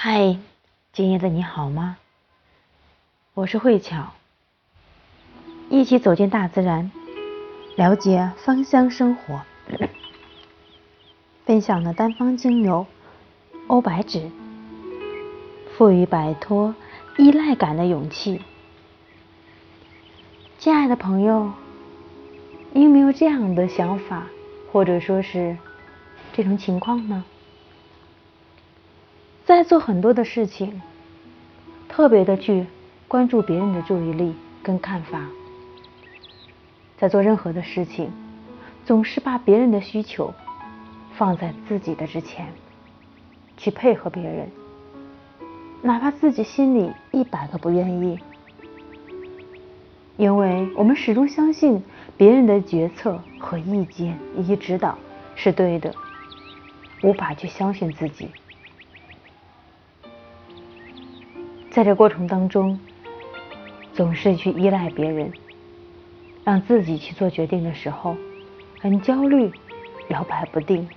嗨，今夜的你好吗？我是慧巧，一起走进大自然，了解芳香生活。分享的单方精油欧白芷，赋予摆脱依赖感的勇气。亲爱的朋友，你有没有这样的想法，或者说是这种情况呢？在做很多的事情，特别的去关注别人的注意力跟看法，在做任何的事情，总是把别人的需求放在自己的之前，去配合别人，哪怕自己心里一百个不愿意，因为我们始终相信别人的决策和意见以及指导是对的，无法去相信自己。在这过程当中，总是去依赖别人，让自己去做决定的时候很焦虑、摇摆不定，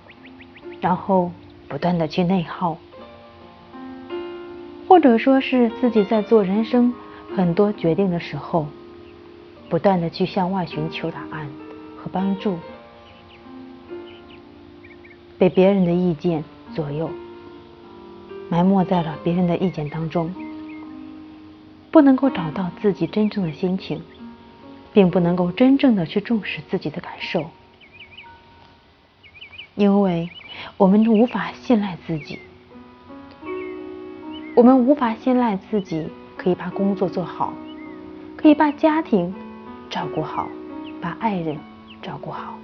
然后不断的去内耗，或者说是自己在做人生很多决定的时候，不断的去向外寻求答案和帮助，被别人的意见左右，埋没在了别人的意见当中。不能够找到自己真正的心情，并不能够真正的去重视自己的感受，因为我们无法信赖自己，我们无法信赖自己可以把工作做好，可以把家庭照顾好，把爱人照顾好，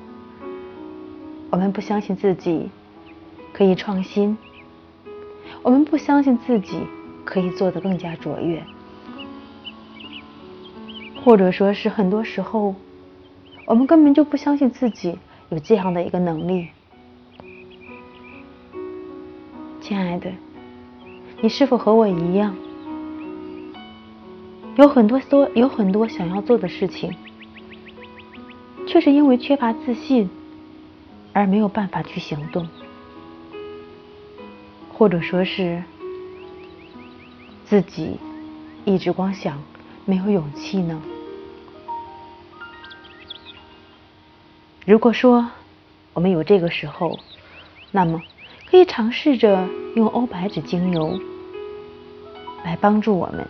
我们不相信自己可以创新，我们不相信自己可以做得更加卓越。或者说是很多时候，我们根本就不相信自己有这样的一个能力。亲爱的，你是否和我一样，有很多多有很多想要做的事情，却是因为缺乏自信而没有办法去行动，或者说是自己一直光想，没有勇气呢？如果说我们有这个时候，那么可以尝试着用欧白芷精油来帮助我们，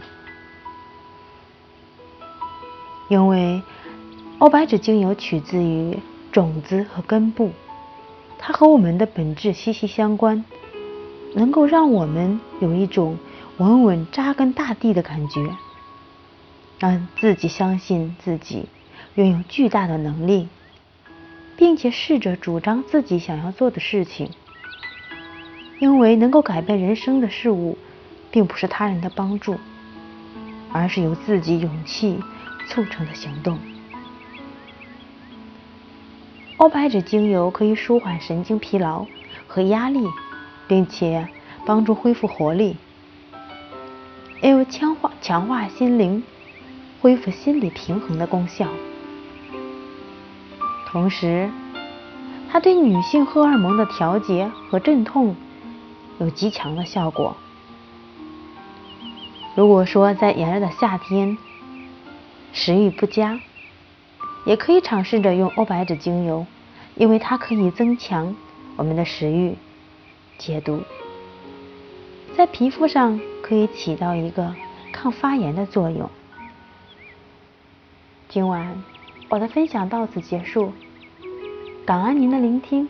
因为欧白芷精油取自于种子和根部，它和我们的本质息息相关，能够让我们有一种稳稳扎根大地的感觉，让自己相信自己拥有巨大的能力。并且试着主张自己想要做的事情，因为能够改变人生的事物，并不是他人的帮助，而是由自己勇气促成的行动。欧白芷精油可以舒缓神经疲劳和压力，并且帮助恢复活力，也有强化强化心灵、恢复心理平衡的功效。同时，它对女性荷尔蒙的调节和镇痛有极强的效果。如果说在炎热的夏天食欲不佳，也可以尝试着用欧白芷精油，因为它可以增强我们的食欲、解毒，在皮肤上可以起到一个抗发炎的作用。今晚。我的分享到此结束，感恩您的聆听。